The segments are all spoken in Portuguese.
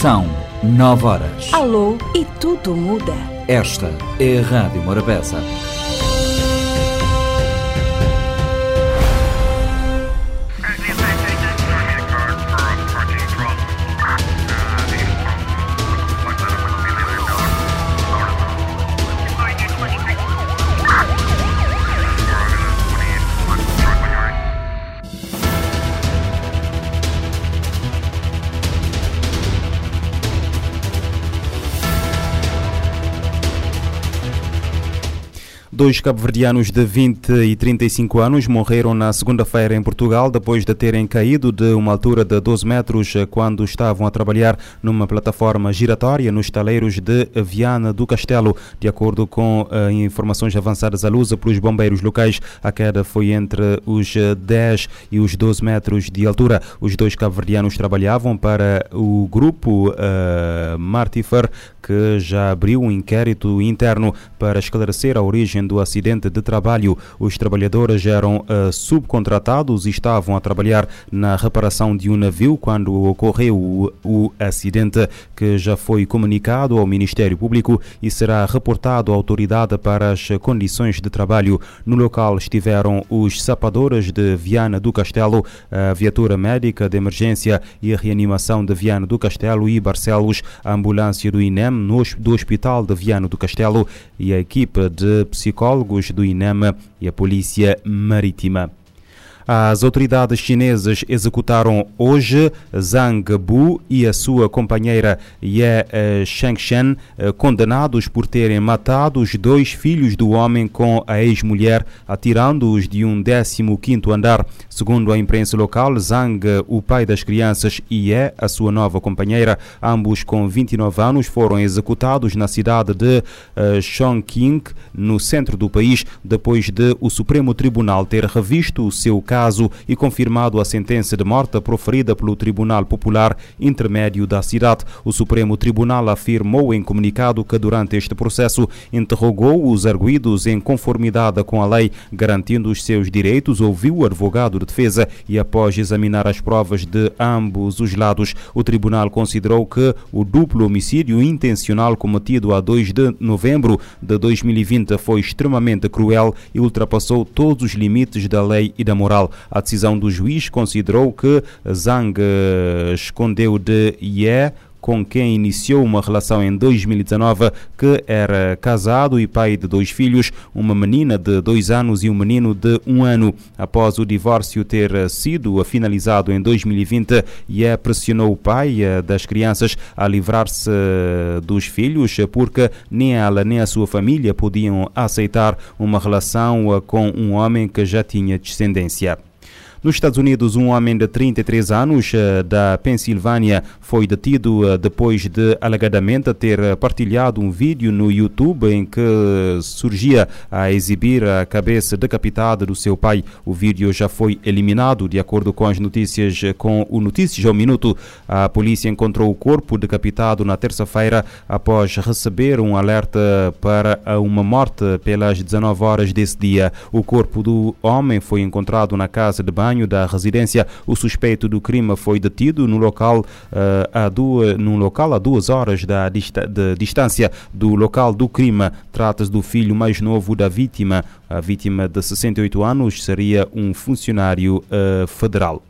São nove horas. Alô e tudo muda. Esta é a Rádio Morabeza. Dois cabo-verdianos de 20 e 35 anos morreram na segunda-feira em Portugal depois de terem caído de uma altura de 12 metros quando estavam a trabalhar numa plataforma giratória nos taleiros de Viana do Castelo. De acordo com uh, informações avançadas à luz pelos bombeiros locais, a queda foi entre os 10 e os 12 metros de altura. Os dois cabo-verdianos trabalhavam para o grupo uh, Martifer, que já abriu um inquérito interno para esclarecer a origem do acidente de trabalho. Os trabalhadores eram uh, subcontratados e estavam a trabalhar na reparação de um navio quando ocorreu o, o acidente, que já foi comunicado ao Ministério Público e será reportado à autoridade para as condições de trabalho. No local estiveram os sapadores de Viana do Castelo, a viatura médica de emergência e reanimação de Viana do Castelo e Barcelos, a ambulância do INEM no, do Hospital de Viana do Castelo e a equipe de psicólogos psicólogos do INEM e a Polícia Marítima. As autoridades chinesas executaram hoje Zhang Bu e a sua companheira Ye Shengshen, condenados por terem matado os dois filhos do homem com a ex-mulher, atirando-os de um 15º andar. Segundo a imprensa local, Zhang, o pai das crianças, e Ye, a sua nova companheira, ambos com 29 anos, foram executados na cidade de Chongqing, no centro do país, depois de o Supremo Tribunal ter revisto o seu caso caso e confirmado a sentença de morte proferida pelo Tribunal Popular Intermédio da cidade. O Supremo Tribunal afirmou em comunicado que durante este processo interrogou os arguídos em conformidade com a lei, garantindo os seus direitos, ouviu o advogado de defesa e após examinar as provas de ambos os lados, o tribunal considerou que o duplo homicídio intencional cometido a 2 de novembro de 2020 foi extremamente cruel e ultrapassou todos os limites da lei e da moral. A decisão do juiz considerou que Zhang escondeu de Ye com quem iniciou uma relação em 2019, que era casado e pai de dois filhos, uma menina de dois anos e um menino de um ano. Após o divórcio ter sido finalizado em 2020, Ye pressionou o pai das crianças a livrar-se dos filhos, porque nem ela nem a sua família podiam aceitar uma relação com um homem que já tinha descendência. Nos Estados Unidos, um homem de 33 anos da Pensilvânia foi detido depois de alegadamente ter partilhado um vídeo no YouTube em que surgia a exibir a cabeça decapitada do seu pai. O vídeo já foi eliminado, de acordo com as notícias com o Notícias ao Minuto. A polícia encontrou o corpo decapitado na terça-feira após receber um alerta para uma morte pelas 19 horas desse dia. O corpo do homem foi encontrado na casa de banho da residência. O suspeito do crime foi detido no local, uh, a duas, num local a duas horas da dista de distância do local do crime. Trata-se do filho mais novo da vítima. A vítima de 68 anos seria um funcionário uh, federal.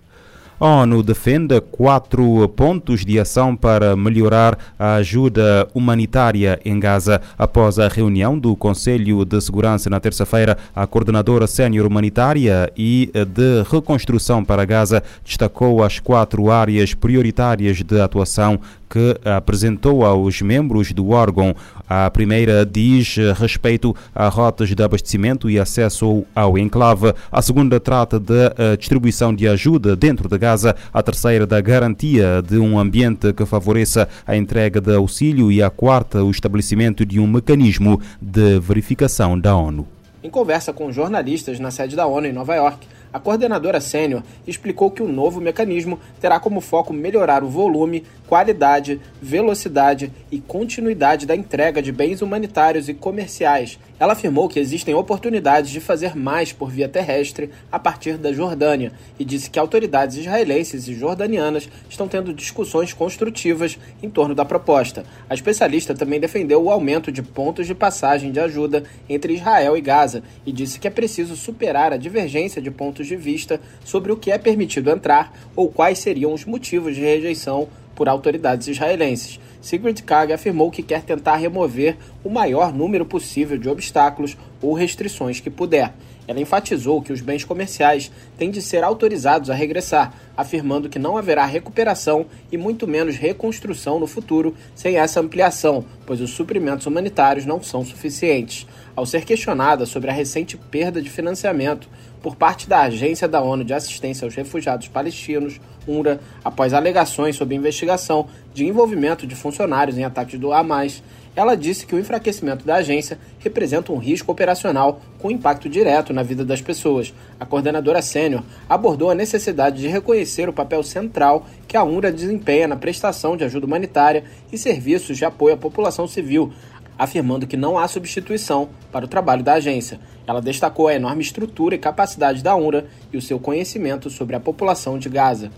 A ONU defende quatro pontos de ação para melhorar a ajuda humanitária em Gaza. Após a reunião do Conselho de Segurança na terça-feira, a coordenadora sénior humanitária e de reconstrução para Gaza destacou as quatro áreas prioritárias de atuação que apresentou aos membros do órgão. A primeira diz respeito a rotas de abastecimento e acesso ao enclave. A segunda trata da distribuição de ajuda dentro de Gaza. A terceira da garantia de um ambiente que favoreça a entrega de auxílio. E a quarta, o estabelecimento de um mecanismo de verificação da ONU. Em conversa com jornalistas na sede da ONU em Nova York, a coordenadora sênior explicou que o novo mecanismo terá como foco melhorar o volume, qualidade, velocidade e continuidade da entrega de bens humanitários e comerciais Ela afirmou que existem oportunidades de fazer mais por via terrestre a partir da Jordânia e disse que autoridades israelenses e jordanianas estão tendo discussões construtivas em torno da proposta. A especialista também defendeu o aumento de pontos de passagem de ajuda entre Israel e Gaza e disse que é preciso superar a divergência de pontos de vista sobre o que é permitido entrar ou quais seriam os motivos de rejeição por autoridades israelenses. Sigrid Kaag afirmou que quer tentar remover o maior número possível de obstáculos ou restrições que puder. Ela enfatizou que os bens comerciais têm de ser autorizados a regressar, afirmando que não haverá recuperação e muito menos reconstrução no futuro sem essa ampliação, pois os suprimentos humanitários não são suficientes. Ao ser questionada sobre a recente perda de financiamento por parte da Agência da ONU de Assistência aos Refugiados Palestinos, UNRWA, após alegações sobre investigação de envolvimento de funcionários em ataques do Hamas, ela disse que o enfraquecimento da agência representa um risco operacional com impacto direto na vida das pessoas. A coordenadora sênior abordou a necessidade de reconhecer o papel central que a UNRWA desempenha na prestação de ajuda humanitária e serviços de apoio à população civil, afirmando que não há substituição para o trabalho da agência. Ela destacou a enorme estrutura e capacidade da UNRWA e o seu conhecimento sobre a população de Gaza.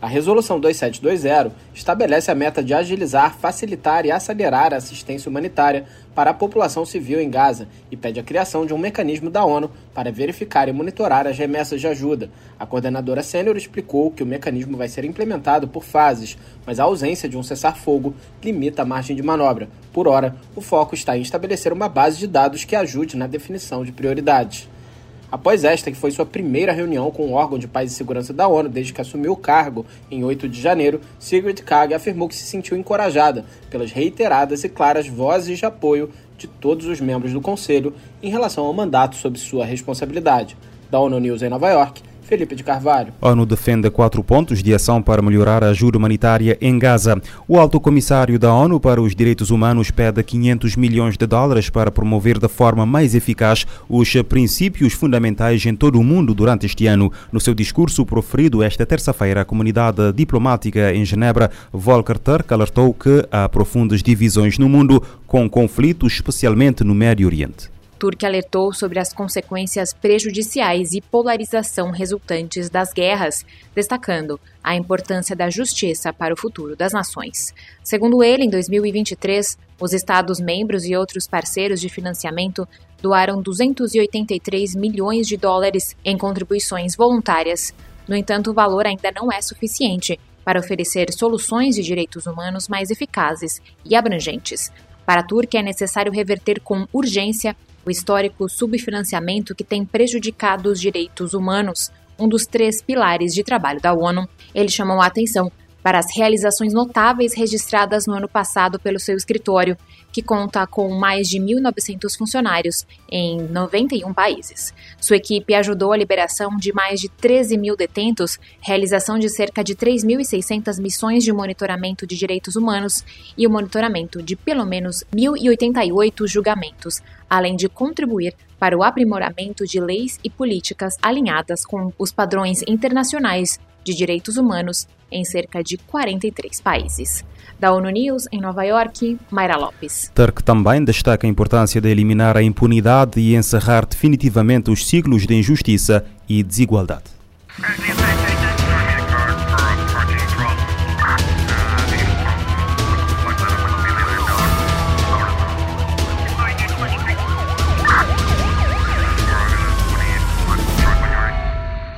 A Resolução 2720 estabelece a meta de agilizar, facilitar e acelerar a assistência humanitária para a população civil em Gaza e pede a criação de um mecanismo da ONU para verificar e monitorar as remessas de ajuda. A coordenadora sênior explicou que o mecanismo vai ser implementado por fases, mas a ausência de um cessar-fogo limita a margem de manobra. Por hora, o foco está em estabelecer uma base de dados que ajude na definição de prioridades. Após esta, que foi sua primeira reunião com o órgão de paz e segurança da ONU desde que assumiu o cargo em 8 de janeiro, Sigrid Kaag afirmou que se sentiu encorajada pelas reiteradas e claras vozes de apoio de todos os membros do Conselho em relação ao mandato sob sua responsabilidade. Da ONU News em Nova York, Felipe de Carvalho. A ONU defende quatro pontos de ação para melhorar a ajuda humanitária em Gaza. O alto comissário da ONU para os Direitos Humanos pede 500 milhões de dólares para promover de forma mais eficaz os princípios fundamentais em todo o mundo durante este ano. No seu discurso proferido esta terça-feira à comunidade diplomática em Genebra, Volker Turk alertou que há profundas divisões no mundo, com conflitos especialmente no Médio Oriente. Turque alertou sobre as consequências prejudiciais e polarização resultantes das guerras, destacando a importância da justiça para o futuro das nações. Segundo ele, em 2023, os Estados-membros e outros parceiros de financiamento doaram 283 milhões de dólares em contribuições voluntárias. No entanto, o valor ainda não é suficiente para oferecer soluções de direitos humanos mais eficazes e abrangentes. Para a Turquia, é necessário reverter com urgência o histórico subfinanciamento que tem prejudicado os direitos humanos, um dos três pilares de trabalho da ONU. Ele chamou a atenção para as realizações notáveis registradas no ano passado pelo seu escritório, que conta com mais de 1.900 funcionários em 91 países. Sua equipe ajudou a liberação de mais de 13 mil detentos, realização de cerca de 3.600 missões de monitoramento de direitos humanos e o monitoramento de pelo menos 1.088 julgamentos, além de contribuir para o aprimoramento de leis e políticas alinhadas com os padrões internacionais de direitos humanos em cerca de 43 países. Da ONU News, em Nova York, Mayra Lopes. Turk também destaca a importância de eliminar a impunidade e encerrar definitivamente os ciclos de injustiça e desigualdade.